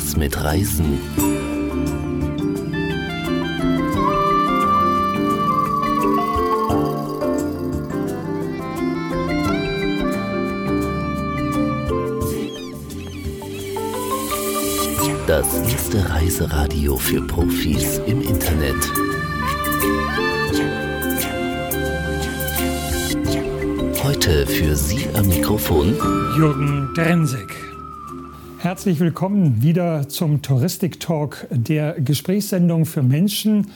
Was mit Reisen. Das erste Reiseradio für Profis im Internet. Heute für Sie am Mikrofon Jürgen Drensek. Herzlich willkommen wieder zum Touristik Talk, der Gesprächssendung für Menschen,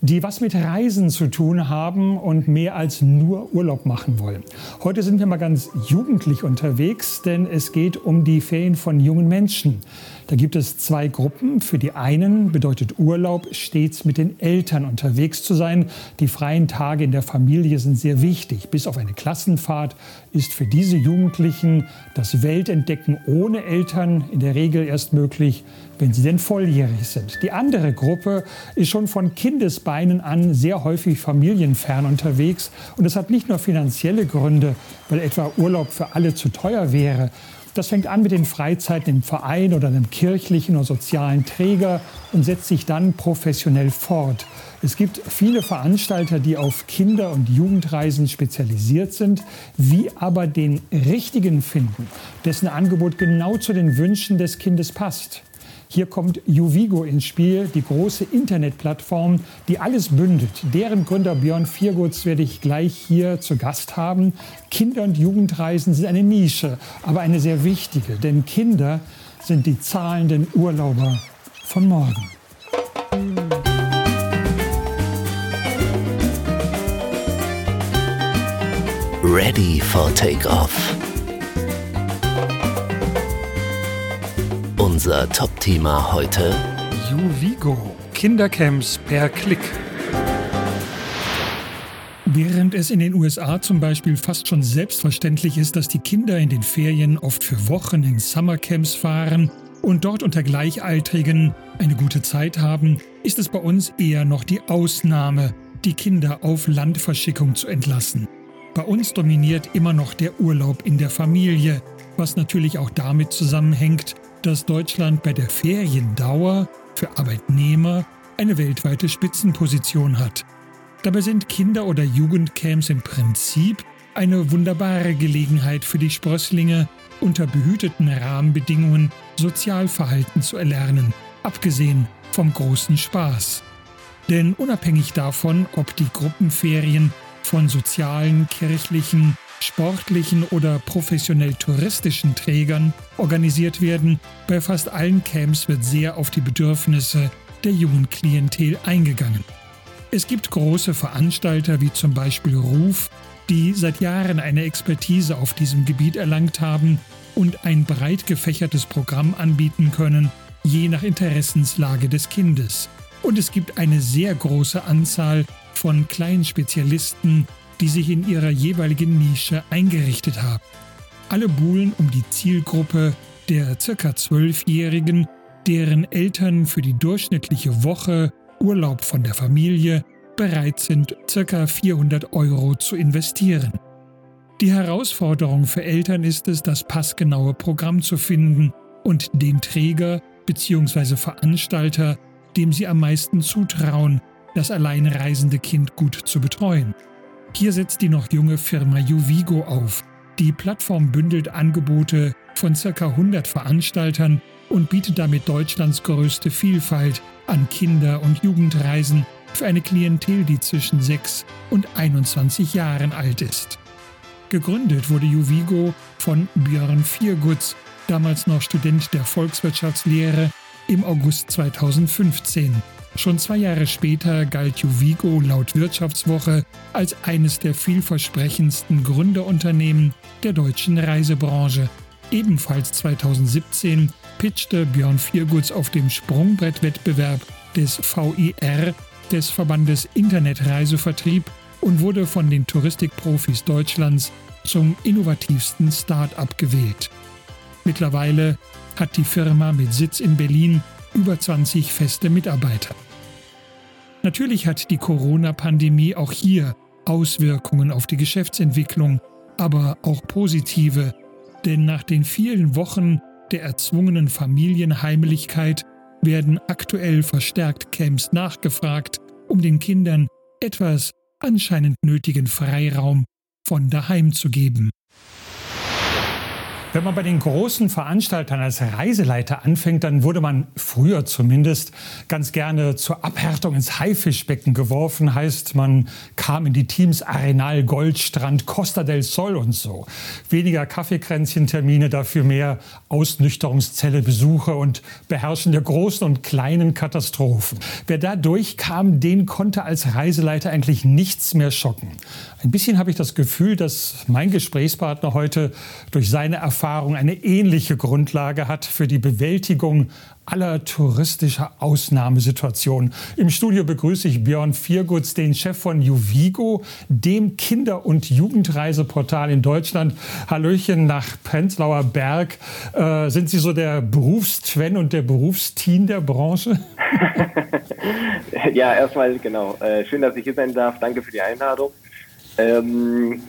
die was mit Reisen zu tun haben und mehr als nur Urlaub machen wollen. Heute sind wir mal ganz jugendlich unterwegs, denn es geht um die Ferien von jungen Menschen. Da gibt es zwei Gruppen. Für die einen bedeutet Urlaub, stets mit den Eltern unterwegs zu sein. Die freien Tage in der Familie sind sehr wichtig. Bis auf eine Klassenfahrt ist für diese Jugendlichen das Weltentdecken ohne Eltern in der Regel erst möglich, wenn sie denn volljährig sind. Die andere Gruppe ist schon von Kindesbeinen an sehr häufig familienfern unterwegs. Und das hat nicht nur finanzielle Gründe, weil etwa Urlaub für alle zu teuer wäre, das fängt an mit den Freizeiten im Verein oder einem kirchlichen oder sozialen Träger und setzt sich dann professionell fort. Es gibt viele Veranstalter, die auf Kinder- und Jugendreisen spezialisiert sind, wie aber den richtigen finden, dessen Angebot genau zu den Wünschen des Kindes passt. Hier kommt Juvigo ins Spiel, die große Internetplattform, die alles bündelt. Deren Gründer Björn Viergutz werde ich gleich hier zu Gast haben. Kinder- und Jugendreisen sind eine Nische, aber eine sehr wichtige, denn Kinder sind die zahlenden Urlauber von morgen. Ready for Takeoff. Unser Top-Thema heute: Juvigo. Kindercamps per Klick. Während es in den USA zum Beispiel fast schon selbstverständlich ist, dass die Kinder in den Ferien oft für Wochen in Summercamps fahren und dort unter Gleichaltrigen eine gute Zeit haben, ist es bei uns eher noch die Ausnahme, die Kinder auf Landverschickung zu entlassen. Bei uns dominiert immer noch der Urlaub in der Familie, was natürlich auch damit zusammenhängt, dass Deutschland bei der Feriendauer für Arbeitnehmer eine weltweite Spitzenposition hat. Dabei sind Kinder- oder Jugendcamps im Prinzip eine wunderbare Gelegenheit für die Sprösslinge, unter behüteten Rahmenbedingungen Sozialverhalten zu erlernen, abgesehen vom großen Spaß. Denn unabhängig davon, ob die Gruppenferien von sozialen, kirchlichen, sportlichen oder professionell touristischen Trägern organisiert werden, bei fast allen Camps wird sehr auf die Bedürfnisse der jungen Klientel eingegangen. Es gibt große Veranstalter wie zum Beispiel Ruf, die seit Jahren eine Expertise auf diesem Gebiet erlangt haben und ein breit gefächertes Programm anbieten können, je nach Interessenslage des Kindes. Und es gibt eine sehr große Anzahl von kleinen Spezialisten, die sich in ihrer jeweiligen Nische eingerichtet haben. Alle buhlen um die Zielgruppe der ca. 12-Jährigen, deren Eltern für die durchschnittliche Woche Urlaub von der Familie bereit sind, ca. 400 Euro zu investieren. Die Herausforderung für Eltern ist es, das passgenaue Programm zu finden und den Träger bzw. Veranstalter, dem sie am meisten zutrauen, das alleinreisende Kind gut zu betreuen. Hier setzt die noch junge Firma Juvigo auf. Die Plattform bündelt Angebote von ca. 100 Veranstaltern und bietet damit Deutschlands größte Vielfalt an Kinder- und Jugendreisen für eine Klientel, die zwischen 6 und 21 Jahren alt ist. Gegründet wurde Juvigo von Björn Viergutz, damals noch Student der Volkswirtschaftslehre, im August 2015. Schon zwei Jahre später galt Juvigo laut Wirtschaftswoche als eines der vielversprechendsten Gründerunternehmen der deutschen Reisebranche. Ebenfalls 2017 pitchte Björn Viergutz auf dem Sprungbrettwettbewerb des VIR, des Verbandes Internetreisevertrieb, und wurde von den Touristikprofis Deutschlands zum innovativsten Start-up gewählt. Mittlerweile hat die Firma mit Sitz in Berlin über 20 feste Mitarbeiter. Natürlich hat die Corona-Pandemie auch hier Auswirkungen auf die Geschäftsentwicklung, aber auch positive, denn nach den vielen Wochen der erzwungenen Familienheimlichkeit werden aktuell verstärkt Camps nachgefragt, um den Kindern etwas anscheinend nötigen Freiraum von daheim zu geben. Wenn man bei den großen Veranstaltern als Reiseleiter anfängt, dann wurde man früher zumindest ganz gerne zur Abhärtung ins Haifischbecken geworfen. Heißt, man kam in die Teams Arenal, Goldstrand, Costa del Sol und so. Weniger Kaffeekränzchen-Termine, dafür mehr Ausnüchterungszelle, Besuche und Beherrschen der großen und kleinen Katastrophen. Wer da durchkam, den konnte als Reiseleiter eigentlich nichts mehr schocken. Ein bisschen habe ich das Gefühl, dass mein Gesprächspartner heute durch seine Erfahrung eine ähnliche Grundlage hat für die Bewältigung aller touristischer Ausnahmesituationen. Im Studio begrüße ich Björn Viergutz, den Chef von Juvigo, dem Kinder- und Jugendreiseportal in Deutschland. Hallöchen nach Prenzlauer Berg. Äh, sind Sie so der Berufstwen und der Berufsteam der Branche? ja, erstmal genau. Äh, schön, dass ich hier sein darf. Danke für die Einladung. Ähm,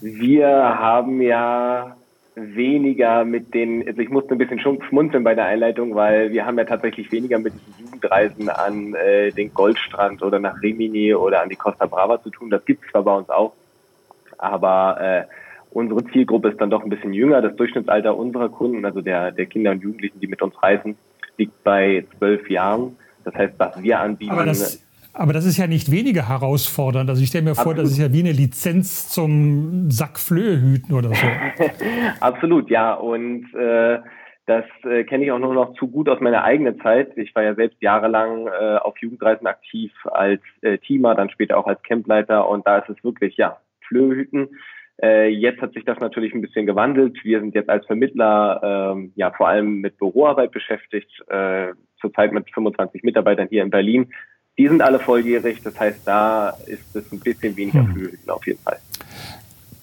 wir haben ja weniger mit den, also ich musste ein bisschen schmunzeln bei der Einleitung, weil wir haben ja tatsächlich weniger mit diesen Jugendreisen an äh, den Goldstrand oder nach Rimini oder an die Costa Brava zu tun. Das gibt es zwar bei uns auch, aber äh, unsere Zielgruppe ist dann doch ein bisschen jünger. Das Durchschnittsalter unserer Kunden, also der, der Kinder und Jugendlichen, die mit uns reisen, liegt bei zwölf Jahren. Das heißt, was wir anbieten. Aber das, aber das ist ja nicht weniger herausfordernd. Also ich stelle mir vor, Absolut. das ist ja wie eine Lizenz zum Sack Flöhe hüten oder so. Absolut, ja. Und äh, das äh, kenne ich auch nur noch zu gut aus meiner eigenen Zeit. Ich war ja selbst jahrelang äh, auf Jugendreisen aktiv als äh, Teamer, dann später auch als Campleiter. Und da ist es wirklich, ja, Flöhüten. Äh, jetzt hat sich das natürlich ein bisschen gewandelt. Wir sind jetzt als Vermittler ähm, ja vor allem mit Büroarbeit beschäftigt, äh, zurzeit mit 25 Mitarbeitern hier in Berlin. Die sind alle volljährig, das heißt, da ist es ein bisschen weniger hm. Flügeln auf jeden Fall.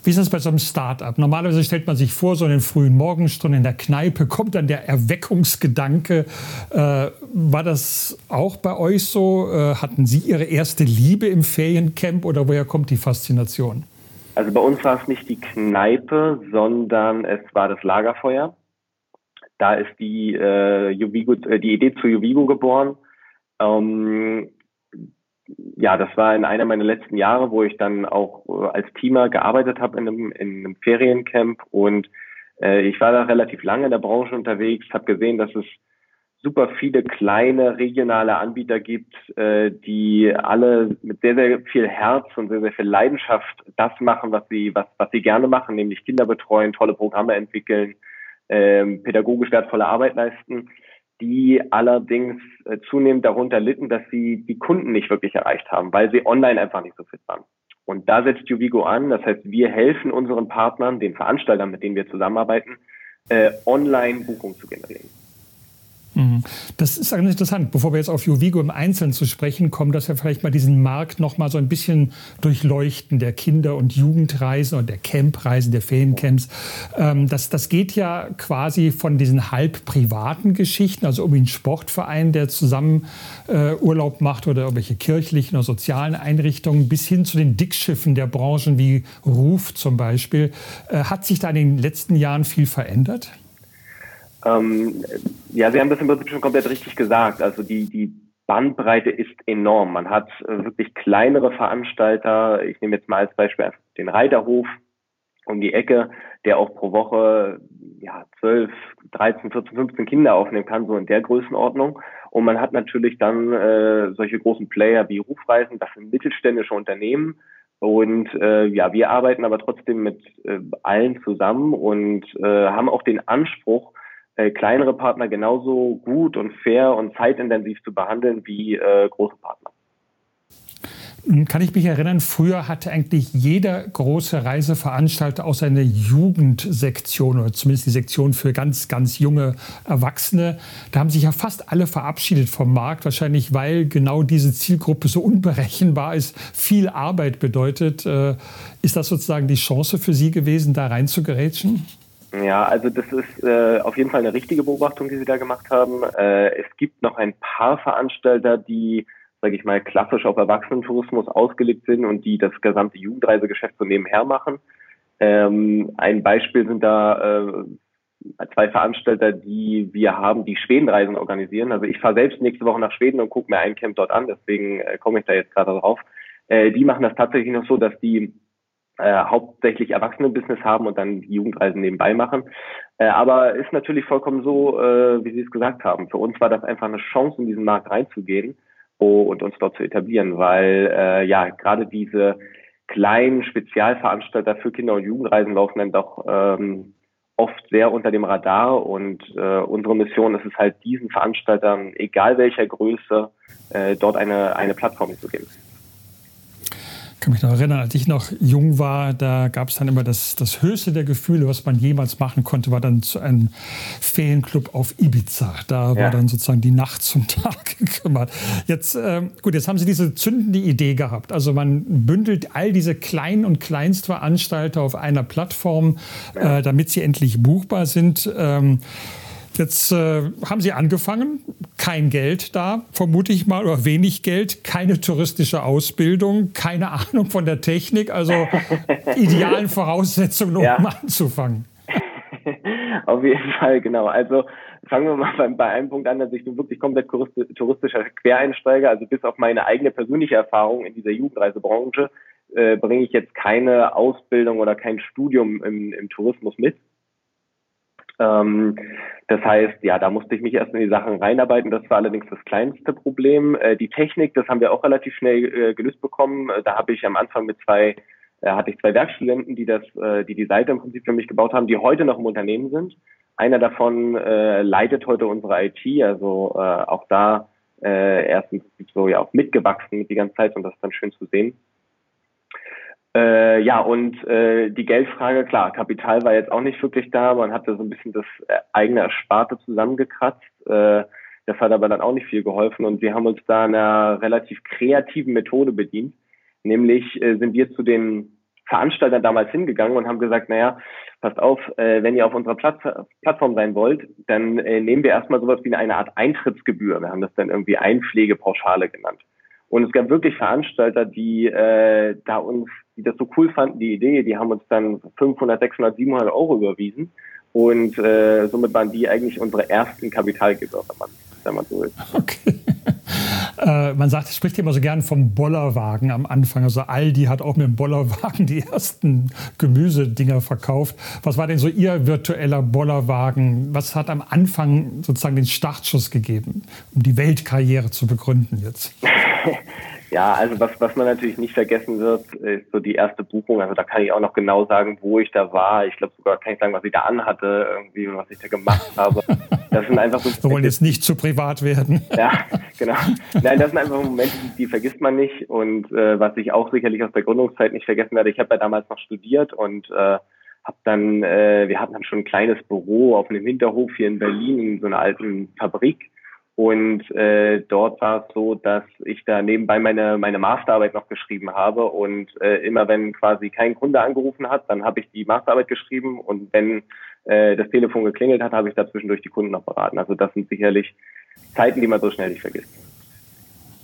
Wie ist das bei so einem Start-up? Normalerweise stellt man sich vor, so in den frühen Morgenstunden in der Kneipe kommt dann der Erweckungsgedanke. Äh, war das auch bei euch so? Äh, hatten Sie Ihre erste Liebe im Feriencamp oder woher kommt die Faszination? Also bei uns war es nicht die Kneipe, sondern es war das Lagerfeuer. Da ist die, äh, Juvigo, äh, die Idee zu Juvigo geboren. Ähm, ja, das war in einer meiner letzten Jahre, wo ich dann auch äh, als Teamer gearbeitet habe in einem, in einem Feriencamp. Und äh, ich war da relativ lange in der Branche unterwegs, habe gesehen, dass es super viele kleine regionale Anbieter gibt, äh, die alle mit sehr, sehr viel Herz und sehr, sehr viel Leidenschaft das machen, was sie, was, was sie gerne machen, nämlich Kinder betreuen, tolle Programme entwickeln, ähm, pädagogisch wertvolle Arbeit leisten die allerdings äh, zunehmend darunter litten, dass sie die Kunden nicht wirklich erreicht haben, weil sie online einfach nicht so fit waren. Und da setzt Juvigo an. Das heißt, wir helfen unseren Partnern, den Veranstaltern, mit denen wir zusammenarbeiten, äh, online Buchungen zu generieren. Mhm. Das ist eigentlich interessant. Bevor wir jetzt auf Jovigo im Einzelnen zu sprechen kommen, dass wir vielleicht mal diesen Markt noch mal so ein bisschen durchleuchten, der Kinder- und Jugendreisen und der Campreisen, der Feriencamps. Ähm, das, das geht ja quasi von diesen halb privaten Geschichten, also um einen Sportverein, der zusammen äh, Urlaub macht oder irgendwelche kirchlichen oder sozialen Einrichtungen, bis hin zu den Dickschiffen der Branchen wie Ruf zum Beispiel. Äh, hat sich da in den letzten Jahren viel verändert? Ähm, ja, Sie haben das im Prinzip schon komplett richtig gesagt. Also die, die Bandbreite ist enorm. Man hat äh, wirklich kleinere Veranstalter. Ich nehme jetzt mal als Beispiel den Reiterhof um die Ecke, der auch pro Woche ja 12, 13, 14, 15 Kinder aufnehmen kann, so in der Größenordnung. Und man hat natürlich dann äh, solche großen Player wie Rufreisen, das sind mittelständische Unternehmen. Und äh, ja, wir arbeiten aber trotzdem mit äh, allen zusammen und äh, haben auch den Anspruch, äh, kleinere Partner genauso gut und fair und zeitintensiv zu behandeln wie äh, große Partner. Kann ich mich erinnern, früher hatte eigentlich jeder große Reiseveranstalter auch seine Jugendsektion oder zumindest die Sektion für ganz, ganz junge Erwachsene. Da haben sich ja fast alle verabschiedet vom Markt, wahrscheinlich weil genau diese Zielgruppe so unberechenbar ist, viel Arbeit bedeutet. Äh, ist das sozusagen die Chance für Sie gewesen, da reinzugerätschen? Ja, also das ist äh, auf jeden Fall eine richtige Beobachtung, die Sie da gemacht haben. Äh, es gibt noch ein paar Veranstalter, die, sage ich mal, klassisch auf Erwachsenentourismus ausgelegt sind und die das gesamte Jugendreisegeschäft so nebenher machen. Ähm, ein Beispiel sind da äh, zwei Veranstalter, die wir haben, die Schwedenreisen organisieren. Also ich fahre selbst nächste Woche nach Schweden und gucke mir ein Camp dort an, deswegen äh, komme ich da jetzt gerade drauf. Äh, die machen das tatsächlich noch so, dass die äh, hauptsächlich Erwachsenenbusiness haben und dann Jugendreisen nebenbei machen. Äh, aber ist natürlich vollkommen so, äh, wie Sie es gesagt haben. Für uns war das einfach eine Chance, in diesen Markt reinzugehen und uns dort zu etablieren, weil äh, ja gerade diese kleinen Spezialveranstalter für Kinder- und Jugendreisen laufen dann doch ähm, oft sehr unter dem Radar und äh, unsere Mission ist es halt diesen Veranstaltern, egal welcher Größe, äh, dort eine, eine Plattform zu geben kann mich noch erinnern, als ich noch jung war, da gab es dann immer das, das höchste der Gefühle, was man jemals machen konnte, war dann zu einem Ferienclub auf Ibiza. Da ja. war dann sozusagen die Nacht zum Tag gekümmert. Jetzt, äh, gut, jetzt haben Sie diese zündende Idee gehabt. Also man bündelt all diese kleinen und Kleinstveranstalter auf einer Plattform, äh, damit sie endlich buchbar sind. Ähm, Jetzt äh, haben Sie angefangen, kein Geld da, vermute ich mal, oder wenig Geld, keine touristische Ausbildung, keine Ahnung von der Technik, also idealen Voraussetzungen, um ja. anzufangen. Auf jeden Fall, genau. Also fangen wir mal bei, bei einem Punkt an, dass ich bin wirklich komplett touristischer Quereinsteiger, also bis auf meine eigene persönliche Erfahrung in dieser Jugendreisebranche äh, bringe ich jetzt keine Ausbildung oder kein Studium im, im Tourismus mit. Ähm, das heißt, ja, da musste ich mich erst in die Sachen reinarbeiten. Das war allerdings das kleinste Problem. Äh, die Technik, das haben wir auch relativ schnell äh, gelöst bekommen. Äh, da habe ich am Anfang mit zwei, äh, hatte ich zwei Werkstudenten, die das, äh, die die Seite im Prinzip für mich gebaut haben, die heute noch im Unternehmen sind. Einer davon leitet heute unsere IT, also auch da äh, erst so ja auch mitgewachsen mit die ganze Zeit und das ist dann schön zu sehen. Äh, ja, und äh, die Geldfrage, klar, Kapital war jetzt auch nicht wirklich da. Man hatte so ein bisschen das äh, eigene Ersparte zusammengekratzt. Äh, das hat aber dann auch nicht viel geholfen. Und wir haben uns da einer relativ kreativen Methode bedient. Nämlich äh, sind wir zu den Veranstaltern damals hingegangen und haben gesagt, naja, passt auf, äh, wenn ihr auf unserer Platz Plattform sein wollt, dann äh, nehmen wir erstmal sowas wie eine Art Eintrittsgebühr. Wir haben das dann irgendwie Einpflegepauschale genannt. Und es gab wirklich Veranstalter, die äh, da uns, die das so cool fanden, die Idee, die haben uns dann 500, 600, 700 Euro überwiesen. Und äh, somit waren die eigentlich unsere ersten Kapitalgeber, wenn man, wenn man so will. Okay. Äh, man sagt, spricht immer so gern vom Bollerwagen am Anfang. Also Aldi hat auch mit dem Bollerwagen die ersten Gemüsedinger verkauft. Was war denn so Ihr virtueller Bollerwagen? Was hat am Anfang sozusagen den Startschuss gegeben, um die Weltkarriere zu begründen jetzt? Ja, also was, was man natürlich nicht vergessen wird, ist so die erste Buchung. Also da kann ich auch noch genau sagen, wo ich da war. Ich glaube sogar kann ich sagen, was ich da anhatte, irgendwie, was ich da gemacht habe. Das sind einfach so. Wir wollen jetzt nicht zu privat werden. Ja, genau. Nein, das sind einfach Momente, die, die vergisst man nicht. Und äh, was ich auch sicherlich aus der Gründungszeit nicht vergessen werde, ich habe ja damals noch studiert und äh, habe dann, äh, wir hatten dann schon ein kleines Büro auf einem Hinterhof hier in Berlin in so einer alten Fabrik und äh, dort war es so, dass ich da nebenbei meine, meine Masterarbeit noch geschrieben habe. Und äh, immer wenn quasi kein Kunde angerufen hat, dann habe ich die Masterarbeit geschrieben. Und wenn äh, das Telefon geklingelt hat, habe ich da zwischendurch die Kunden noch beraten. Also das sind sicherlich Zeiten, die man so schnell nicht vergisst.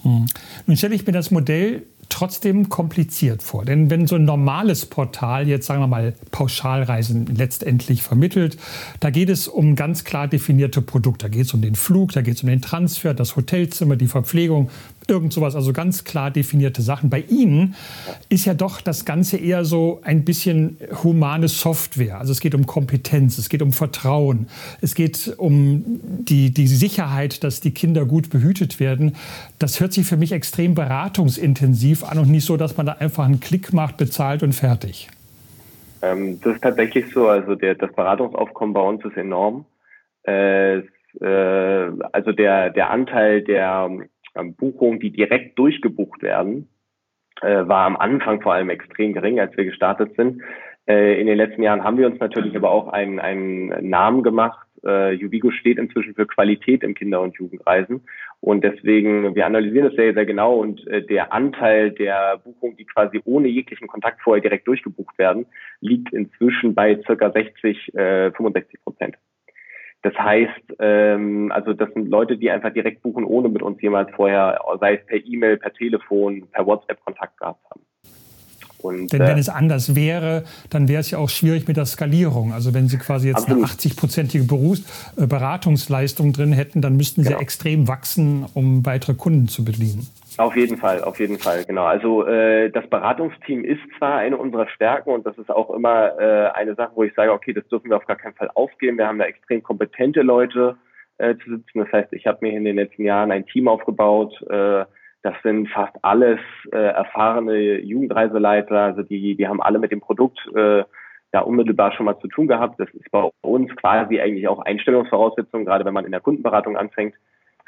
Hm. Nun stelle ich mir das Modell trotzdem kompliziert vor. Denn wenn so ein normales Portal jetzt, sagen wir mal, Pauschalreisen letztendlich vermittelt, da geht es um ganz klar definierte Produkte. Da geht es um den Flug, da geht es um den Transfer, das Hotelzimmer, die Verpflegung, irgend sowas, also ganz klar definierte Sachen. Bei Ihnen ist ja doch das Ganze eher so ein bisschen humane Software. Also es geht um Kompetenz, es geht um Vertrauen, es geht um die, die Sicherheit, dass die Kinder gut behütet werden. Das hört sich für mich extrem beratungsintensiv an und nicht so, dass man da einfach einen Klick macht, bezahlt und fertig. Ähm, das ist tatsächlich so. Also der, das Beratungsaufkommen bei uns ist enorm. Äh, äh, also der, der Anteil der Buchungen, die direkt durchgebucht werden, äh, war am Anfang vor allem extrem gering, als wir gestartet sind. Äh, in den letzten Jahren haben wir uns natürlich aber auch einen, einen Namen gemacht. Äh, Juvigo steht inzwischen für Qualität im Kinder- und Jugendreisen. Und deswegen, wir analysieren das sehr, sehr genau und äh, der Anteil der Buchungen, die quasi ohne jeglichen Kontakt vorher direkt durchgebucht werden, liegt inzwischen bei circa 60, äh, 65 Prozent. Das heißt, ähm, also das sind Leute, die einfach direkt buchen, ohne mit uns jemals vorher, sei es per E-Mail, per Telefon, per WhatsApp Kontakt gehabt haben. Und, Denn wenn äh, es anders wäre, dann wäre es ja auch schwierig mit der Skalierung. Also wenn Sie quasi jetzt absolut. eine 80-prozentige äh, Beratungsleistung drin hätten, dann müssten Sie genau. extrem wachsen, um weitere Kunden zu bedienen. Auf jeden Fall, auf jeden Fall, genau. Also äh, das Beratungsteam ist zwar eine unserer Stärken und das ist auch immer äh, eine Sache, wo ich sage, okay, das dürfen wir auf gar keinen Fall aufgeben. Wir haben da extrem kompetente Leute äh, zu sitzen. Das heißt, ich habe mir in den letzten Jahren ein Team aufgebaut. Äh, das sind fast alles äh, erfahrene Jugendreiseleiter. Also die, die haben alle mit dem Produkt äh, ja unmittelbar schon mal zu tun gehabt. Das ist bei uns quasi eigentlich auch Einstellungsvoraussetzung, gerade wenn man in der Kundenberatung anfängt.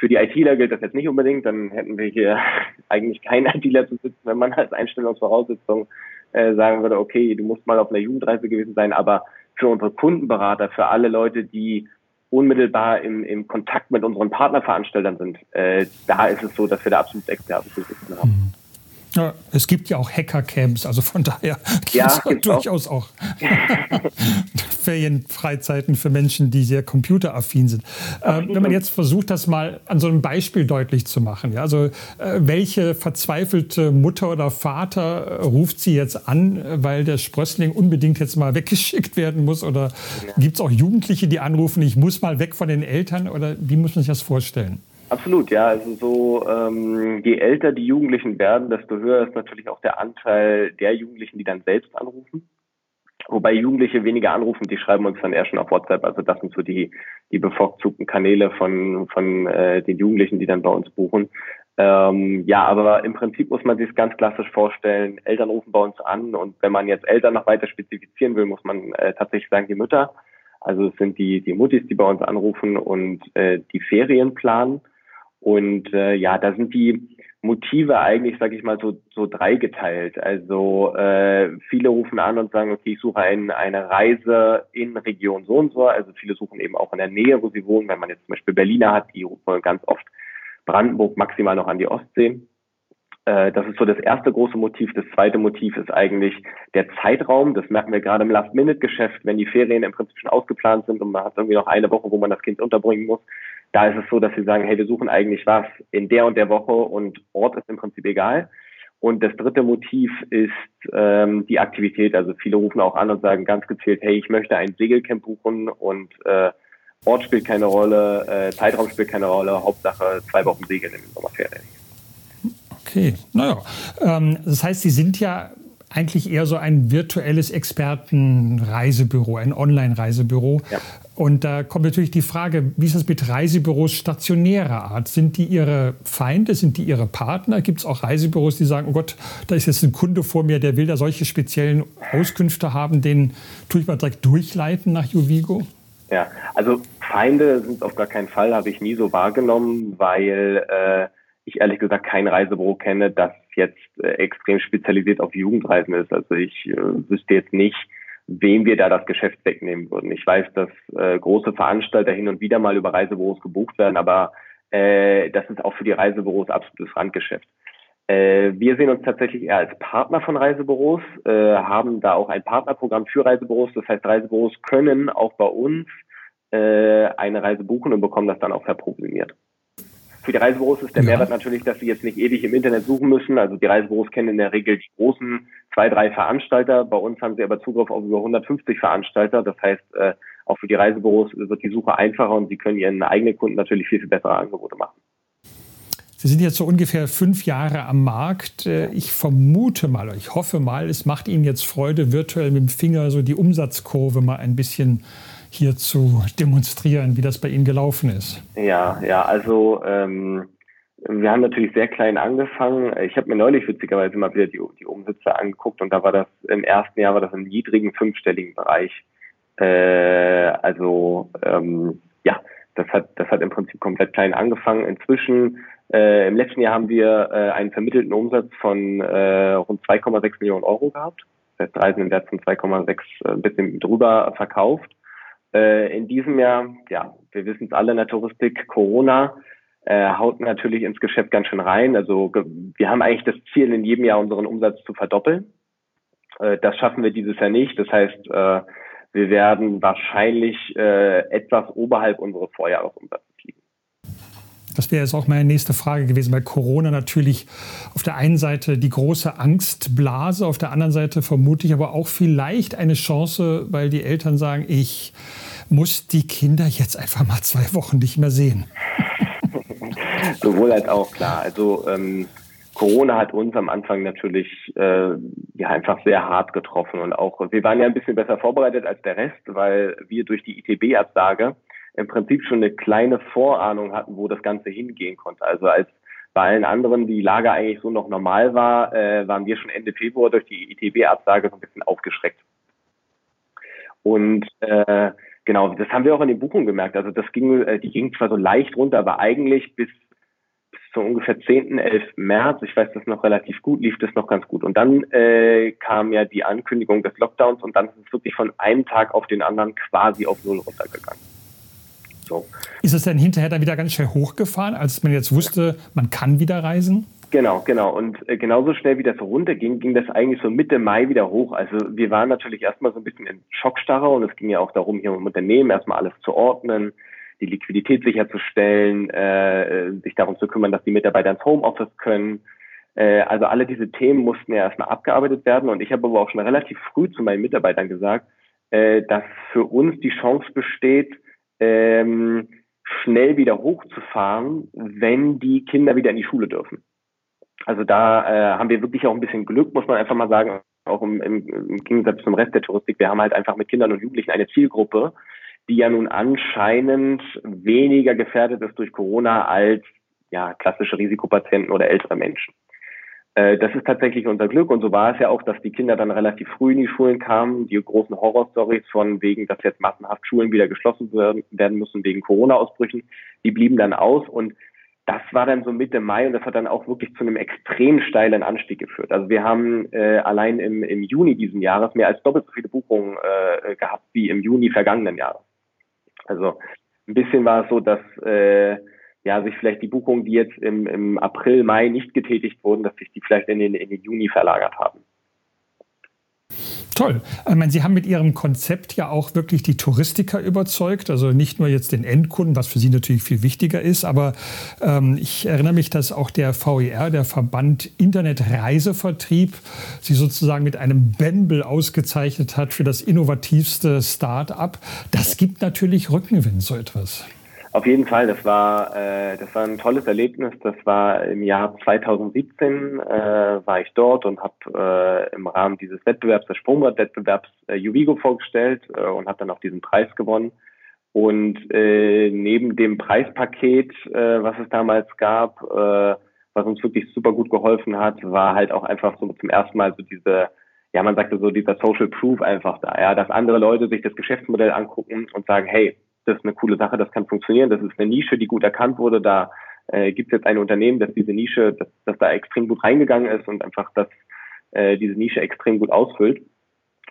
Für die ITler gilt das jetzt nicht unbedingt, dann hätten wir hier eigentlich keinen ITler zu sitzen, wenn man als Einstellungsvoraussetzung äh, sagen würde, okay, du musst mal auf einer Jugendreise gewesen sein, aber für unsere Kundenberater, für alle Leute, die unmittelbar im, im Kontakt mit unseren Partnerveranstaltern sind, äh, da ist es so, dass wir da absolut Experten zu sitzen haben. Ja, es gibt ja auch Hackercamps, also von daher gibt ja, es durchaus auch, auch Ferienfreizeiten für Menschen, die sehr computeraffin sind. Ähm, wenn man jetzt versucht, das mal an so einem Beispiel deutlich zu machen, ja, also äh, welche verzweifelte Mutter oder Vater äh, ruft sie jetzt an, weil der Sprössling unbedingt jetzt mal weggeschickt werden muss? Oder ja. gibt es auch Jugendliche, die anrufen, ich muss mal weg von den Eltern? Oder wie muss man sich das vorstellen? Absolut, ja. Also so, ähm, je älter die Jugendlichen werden, desto höher ist natürlich auch der Anteil der Jugendlichen, die dann selbst anrufen. Wobei Jugendliche weniger anrufen, die schreiben uns dann eher schon auf WhatsApp. Also das sind so die, die bevorzugten Kanäle von, von äh, den Jugendlichen, die dann bei uns buchen. Ähm, ja, aber im Prinzip muss man sich ganz klassisch vorstellen. Eltern rufen bei uns an und wenn man jetzt Eltern noch weiter spezifizieren will, muss man äh, tatsächlich sagen, die Mütter. Also es sind die, die Muttis, die bei uns anrufen und äh, die Ferien planen. Und äh, ja, da sind die Motive eigentlich, sage ich mal, so, so dreigeteilt. Also äh, viele rufen an und sagen, okay, ich suche ein, eine Reise in Region so und so. Also viele suchen eben auch in der Nähe, wo sie wohnen. Wenn man jetzt zum Beispiel Berliner hat, die rufen ganz oft Brandenburg maximal noch an die Ostsee. Äh, das ist so das erste große Motiv. Das zweite Motiv ist eigentlich der Zeitraum. Das merken wir gerade im Last-Minute-Geschäft, wenn die Ferien im Prinzip schon ausgeplant sind und man hat irgendwie noch eine Woche, wo man das Kind unterbringen muss da ist es so, dass sie sagen, hey, wir suchen eigentlich was in der und der Woche und Ort ist im Prinzip egal. Und das dritte Motiv ist ähm, die Aktivität. Also viele rufen auch an und sagen ganz gezielt, hey, ich möchte ein Segelcamp buchen und äh, Ort spielt keine Rolle, äh, Zeitraum spielt keine Rolle, Hauptsache zwei Wochen Segeln in den Sommerferien. Okay, naja. Ähm, das heißt, Sie sind ja eigentlich eher so ein virtuelles Expertenreisebüro, ein Online-Reisebüro. Ja. Und da kommt natürlich die Frage, wie ist das mit Reisebüros stationärer Art? Sind die Ihre Feinde? Sind die Ihre Partner? Gibt es auch Reisebüros, die sagen, oh Gott, da ist jetzt ein Kunde vor mir, der will da solche speziellen Auskünfte haben, den tue ich mal direkt durchleiten nach Juvigo? Ja, also Feinde sind auf gar keinen Fall, habe ich nie so wahrgenommen, weil äh, ich ehrlich gesagt kein Reisebüro kenne, das jetzt äh, extrem spezialisiert auf Jugendreisen ist. Also ich äh, wüsste jetzt nicht, wem wir da das Geschäft wegnehmen würden. Ich weiß, dass äh, große Veranstalter hin und wieder mal über Reisebüros gebucht werden, aber das ist auch für die Reisebüros absolutes Randgeschäft. Wir sehen uns tatsächlich eher als Partner von Reisebüros, haben da auch ein Partnerprogramm für Reisebüros. Das heißt, Reisebüros können auch bei uns eine Reise buchen und bekommen das dann auch verprovisioniert. Für die Reisebüros ist der ja. Mehrwert natürlich, dass sie jetzt nicht ewig im Internet suchen müssen. Also die Reisebüros kennen in der Regel die großen zwei, drei Veranstalter. Bei uns haben sie aber Zugriff auf über 150 Veranstalter. Das heißt, äh, auch für die Reisebüros wird die Suche einfacher und sie können ihren eigenen Kunden natürlich viel, viel bessere Angebote machen. Sie sind jetzt so ungefähr fünf Jahre am Markt. Äh, ich vermute mal, ich hoffe mal, es macht Ihnen jetzt Freude, virtuell mit dem Finger so die Umsatzkurve mal ein bisschen hier zu demonstrieren, wie das bei Ihnen gelaufen ist. Ja, ja, also ähm, wir haben natürlich sehr klein angefangen. Ich habe mir neulich witzigerweise mal wieder die, die Umsätze angeguckt und da war das im ersten Jahr war das im niedrigen fünfstelligen Bereich. Äh, also ähm, ja, das hat das hat im Prinzip komplett klein angefangen. Inzwischen äh, im letzten Jahr haben wir äh, einen vermittelten Umsatz von äh, rund 2,6 Millionen Euro gehabt. Das heißt, Reisen im Wert von 2,6 äh, ein bisschen drüber verkauft. Äh, in diesem Jahr, ja, wir wissen es alle in der Touristik, Corona äh, haut natürlich ins Geschäft ganz schön rein. Also wir haben eigentlich das Ziel, in jedem Jahr unseren Umsatz zu verdoppeln. Äh, das schaffen wir dieses Jahr nicht. Das heißt, äh, wir werden wahrscheinlich äh, etwas oberhalb unseres Vorjahresumsatzes. Das wäre jetzt auch meine nächste Frage gewesen, weil Corona natürlich auf der einen Seite die große Angstblase, auf der anderen Seite vermutlich aber auch vielleicht eine Chance, weil die Eltern sagen, ich muss die Kinder jetzt einfach mal zwei Wochen nicht mehr sehen. Sowohl als auch, klar. Also ähm, Corona hat uns am Anfang natürlich äh, ja einfach sehr hart getroffen und auch wir waren ja ein bisschen besser vorbereitet als der Rest, weil wir durch die ITB-Absage im Prinzip schon eine kleine Vorahnung hatten, wo das Ganze hingehen konnte. Also als bei allen anderen die Lage eigentlich so noch normal war, äh, waren wir schon Ende Februar durch die ITB-Absage so ein bisschen aufgeschreckt. Und äh, genau, das haben wir auch in den Buchungen gemerkt. Also das ging, äh, die ging zwar so leicht runter, aber eigentlich bis, bis zu ungefähr 10., 11. März, ich weiß das noch relativ gut, lief das noch ganz gut. Und dann äh, kam ja die Ankündigung des Lockdowns und dann ist es wirklich von einem Tag auf den anderen quasi auf Null runtergegangen. So. Ist es denn hinterher dann wieder ganz schnell hochgefahren, als man jetzt wusste, man kann wieder reisen? Genau, genau. Und äh, genauso schnell wie das runterging, ging das eigentlich so Mitte Mai wieder hoch. Also wir waren natürlich erstmal so ein bisschen in Schockstarre und es ging ja auch darum, hier im Unternehmen erstmal alles zu ordnen, die Liquidität sicherzustellen, äh, sich darum zu kümmern, dass die Mitarbeiter ins Homeoffice können. Äh, also alle diese Themen mussten ja erstmal abgearbeitet werden. Und ich habe aber auch schon relativ früh zu meinen Mitarbeitern gesagt, äh, dass für uns die Chance besteht, ähm, schnell wieder hochzufahren, wenn die Kinder wieder in die Schule dürfen. Also da äh, haben wir wirklich auch ein bisschen Glück, muss man einfach mal sagen, auch im, im, im Gegensatz zum Rest der Touristik. Wir haben halt einfach mit Kindern und Jugendlichen eine Zielgruppe, die ja nun anscheinend weniger gefährdet ist durch Corona als ja klassische Risikopatienten oder ältere Menschen. Äh, das ist tatsächlich unser Glück und so war es ja auch, dass die Kinder dann relativ früh in die Schulen kamen. Die großen Horrorstories von wegen, dass jetzt massenhaft Schulen wieder geschlossen werden müssen wegen Corona-Ausbrüchen, die blieben dann aus und das war dann so Mitte Mai und das hat dann auch wirklich zu einem extrem steilen Anstieg geführt. Also wir haben äh, allein im, im Juni diesen Jahres mehr als doppelt so viele Buchungen äh, gehabt wie im Juni vergangenen Jahres. Also ein bisschen war es so, dass äh, ja, sich vielleicht die Buchungen, die jetzt im, im April, Mai nicht getätigt wurden, dass sich die vielleicht in den, in den Juni verlagert haben. Toll. Ich meine, Sie haben mit Ihrem Konzept ja auch wirklich die Touristiker überzeugt. Also nicht nur jetzt den Endkunden, was für Sie natürlich viel wichtiger ist, aber ähm, ich erinnere mich, dass auch der VER, der Verband Internetreisevertrieb, Sie sozusagen mit einem Bembel ausgezeichnet hat für das innovativste Start-up. Das gibt natürlich Rückenwind, so etwas. Auf jeden Fall, das war, äh, das war ein tolles Erlebnis. Das war im Jahr 2017, äh, war ich dort und habe äh, im Rahmen dieses Wettbewerbs, des Sprungbrett-Wettbewerbs, äh, Juvigo vorgestellt äh, und habe dann auch diesen Preis gewonnen. Und äh, neben dem Preispaket, äh, was es damals gab, äh, was uns wirklich super gut geholfen hat, war halt auch einfach so zum ersten Mal so diese, ja, man sagte so dieser Social Proof einfach da, ja, dass andere Leute sich das Geschäftsmodell angucken und sagen, hey, das ist eine coole Sache, das kann funktionieren, das ist eine Nische, die gut erkannt wurde, da äh, gibt es jetzt ein Unternehmen, das diese Nische, das, das da extrem gut reingegangen ist und einfach das, äh, diese Nische extrem gut ausfüllt.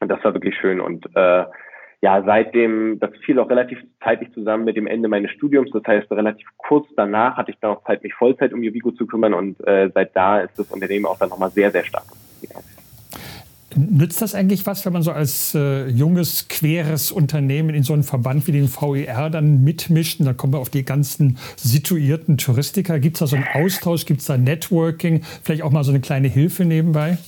Und das war wirklich schön. Und äh, ja, seitdem, das fiel auch relativ zeitig zusammen mit dem Ende meines Studiums. Das heißt, relativ kurz danach hatte ich dann auch Zeit, mich Vollzeit um Juvigo zu kümmern und äh, seit da ist das Unternehmen auch dann nochmal sehr, sehr stark. Ja. Nützt das eigentlich was, wenn man so als äh, junges, queres Unternehmen in so einen Verband wie den VER dann mitmischt? Und dann kommen wir auf die ganzen situierten Touristiker. Gibt es da so einen Austausch? Gibt es da Networking? Vielleicht auch mal so eine kleine Hilfe nebenbei?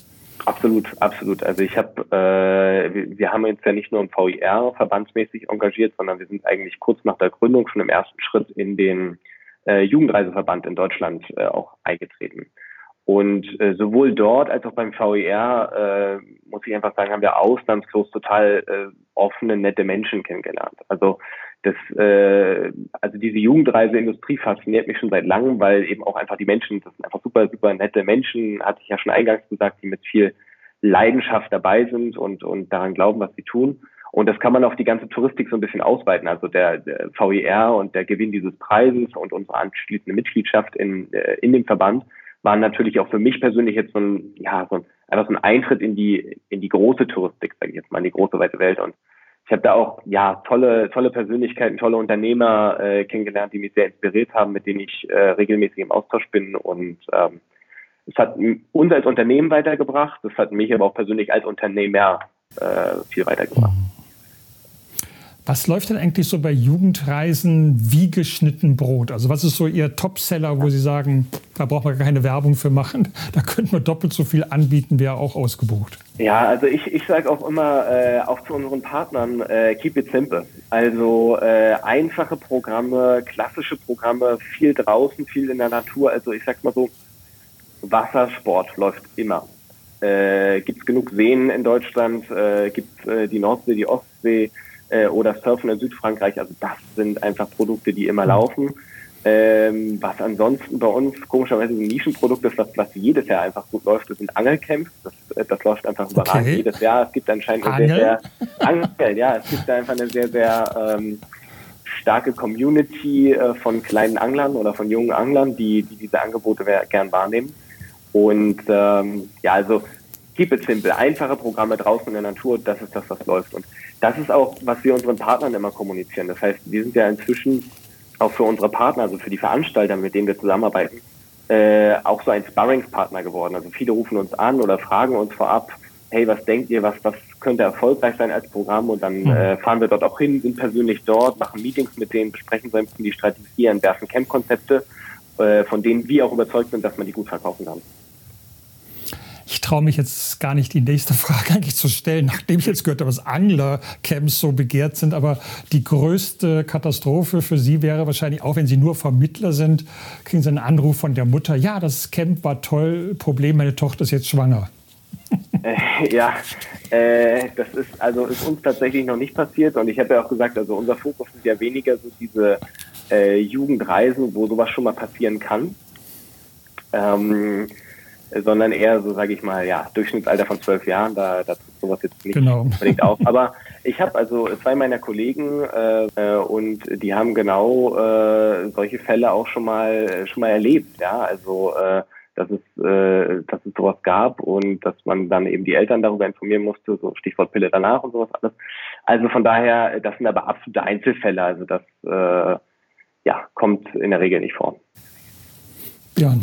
Absolut, absolut. Also ich habe, äh, wir, haben uns ja nicht nur im VIR verbandsmäßig engagiert, sondern wir sind eigentlich kurz nach der Gründung schon im ersten Schritt in den äh, Jugendreiseverband in Deutschland äh, auch eingetreten. Und äh, sowohl dort als auch beim VER, äh, muss ich einfach sagen, haben wir ausnahmslos total äh, offene, nette Menschen kennengelernt. Also das, äh, also diese Jugendreiseindustrie fasziniert mich schon seit langem, weil eben auch einfach die Menschen, das sind einfach super, super nette Menschen, hatte ich ja schon eingangs gesagt, die mit viel Leidenschaft dabei sind und, und daran glauben, was sie tun. Und das kann man auf die ganze Touristik so ein bisschen ausweiten. Also der, der VER und der Gewinn dieses Preises und unsere anschließende Mitgliedschaft in, äh, in dem Verband war natürlich auch für mich persönlich jetzt so ein, ja, so ein, einfach so ein Eintritt in die, in die große Touristik, sage ich jetzt mal, in die große weite Welt. Und ich habe da auch, ja, tolle, tolle Persönlichkeiten, tolle Unternehmer äh, kennengelernt, die mich sehr inspiriert haben, mit denen ich äh, regelmäßig im Austausch bin. Und ähm, es hat uns als Unternehmen weitergebracht, es hat mich aber auch persönlich als Unternehmer äh, viel weitergebracht. Was läuft denn eigentlich so bei Jugendreisen wie geschnitten Brot? Also was ist so Ihr Topseller, wo Sie sagen, da braucht man keine Werbung für machen, da könnte man doppelt so viel anbieten, wäre auch ausgebucht. Ja, also ich, ich sage auch immer, äh, auch zu unseren Partnern, äh, keep it simple. Also äh, einfache Programme, klassische Programme, viel draußen, viel in der Natur. Also ich sag mal so, Wassersport läuft immer. Äh, es genug Seen in Deutschland, äh, gibt äh, die Nordsee, die Ostsee, äh, oder Surfen in Südfrankreich. Also das sind einfach Produkte, die immer laufen. Ähm, was ansonsten bei uns komischerweise ein Nischenprodukt ist, was, was jedes Jahr einfach gut läuft, das sind Angelcamps. Das, äh, das läuft einfach überragend okay. jedes Jahr. Es gibt anscheinend eine sehr, sehr Angel, ja, es gibt einfach eine sehr, sehr ähm, starke Community äh, von kleinen Anglern oder von jungen Anglern, die, die diese Angebote gern wahrnehmen. Und ähm, ja, also keep it simple, einfache Programme draußen in der Natur, das ist das, was läuft. Und das ist auch, was wir unseren Partnern immer kommunizieren. Das heißt, wir sind ja inzwischen auch für unsere Partner, also für die Veranstalter, mit denen wir zusammenarbeiten, äh, auch so ein Sparringspartner geworden. Also viele rufen uns an oder fragen uns vorab, hey, was denkt ihr, was, was könnte erfolgreich sein als Programm? Und dann mhm. äh, fahren wir dort auch hin, sind persönlich dort, machen Meetings mit denen, besprechen so ein bisschen die Strategie, entwerfen Camp-Konzepte, äh, von denen wir auch überzeugt sind, dass man die gut verkaufen kann. Ich traue mich jetzt gar nicht, die nächste Frage eigentlich zu stellen, nachdem ich jetzt gehört habe, dass Anglercamps so begehrt sind. Aber die größte Katastrophe für Sie wäre wahrscheinlich auch, wenn Sie nur Vermittler sind, kriegen Sie einen Anruf von der Mutter. Ja, das Camp war toll. Problem, meine Tochter ist jetzt schwanger. Äh, ja, äh, das ist also ist uns tatsächlich noch nicht passiert und ich habe ja auch gesagt, also unser Fokus sind ja weniger so diese äh, Jugendreisen, wo sowas schon mal passieren kann. Ähm, sondern eher so, sage ich mal, ja, Durchschnittsalter von zwölf Jahren, da, da tritt sowas jetzt nicht genau. unbedingt auf. Aber ich habe also zwei meiner Kollegen äh, äh, und die haben genau äh, solche Fälle auch schon mal schon mal erlebt, ja, also äh, dass es, äh, dass es sowas gab und dass man dann eben die Eltern darüber informieren musste, so Stichwort Pille danach und sowas alles. Also von daher, das sind aber absolute Einzelfälle, also das äh, ja, kommt in der Regel nicht vor. Ja,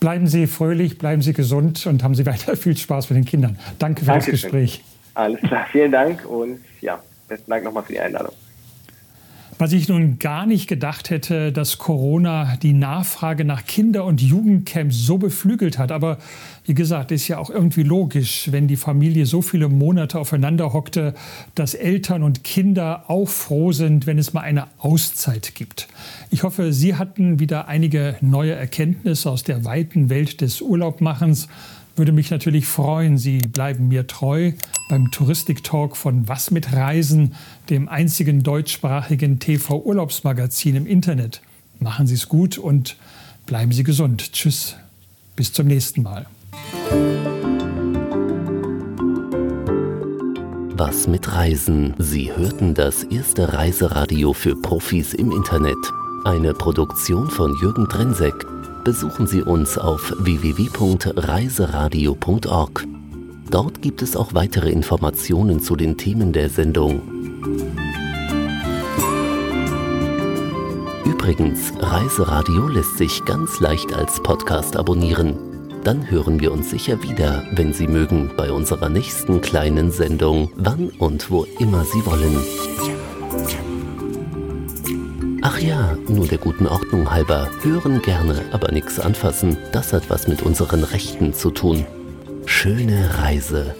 bleiben Sie fröhlich, bleiben Sie gesund und haben Sie weiter viel Spaß mit den Kindern. Danke für Dankeschön. das Gespräch. Alles klar, vielen Dank und ja, besten Dank nochmal für die Einladung. Was ich nun gar nicht gedacht hätte, dass Corona die Nachfrage nach Kinder- und Jugendcamps so beflügelt hat. Aber wie gesagt, ist ja auch irgendwie logisch, wenn die Familie so viele Monate aufeinander hockte, dass Eltern und Kinder auch froh sind, wenn es mal eine Auszeit gibt. Ich hoffe, Sie hatten wieder einige neue Erkenntnisse aus der weiten Welt des Urlaubmachens würde mich natürlich freuen, Sie bleiben mir treu beim Touristik-Talk von Was mit Reisen, dem einzigen deutschsprachigen TV-Urlaubsmagazin im Internet. Machen Sie es gut und bleiben Sie gesund. Tschüss, bis zum nächsten Mal. Was mit Reisen? Sie hörten das erste Reiseradio für Profis im Internet. Eine Produktion von Jürgen Drenseck besuchen Sie uns auf www.reiseradio.org. Dort gibt es auch weitere Informationen zu den Themen der Sendung. Übrigens, Reiseradio lässt sich ganz leicht als Podcast abonnieren. Dann hören wir uns sicher wieder, wenn Sie mögen, bei unserer nächsten kleinen Sendung, wann und wo immer Sie wollen. Ach ja, nur der guten Ordnung halber. Hören gerne, aber nichts anfassen. Das hat was mit unseren Rechten zu tun. Schöne Reise.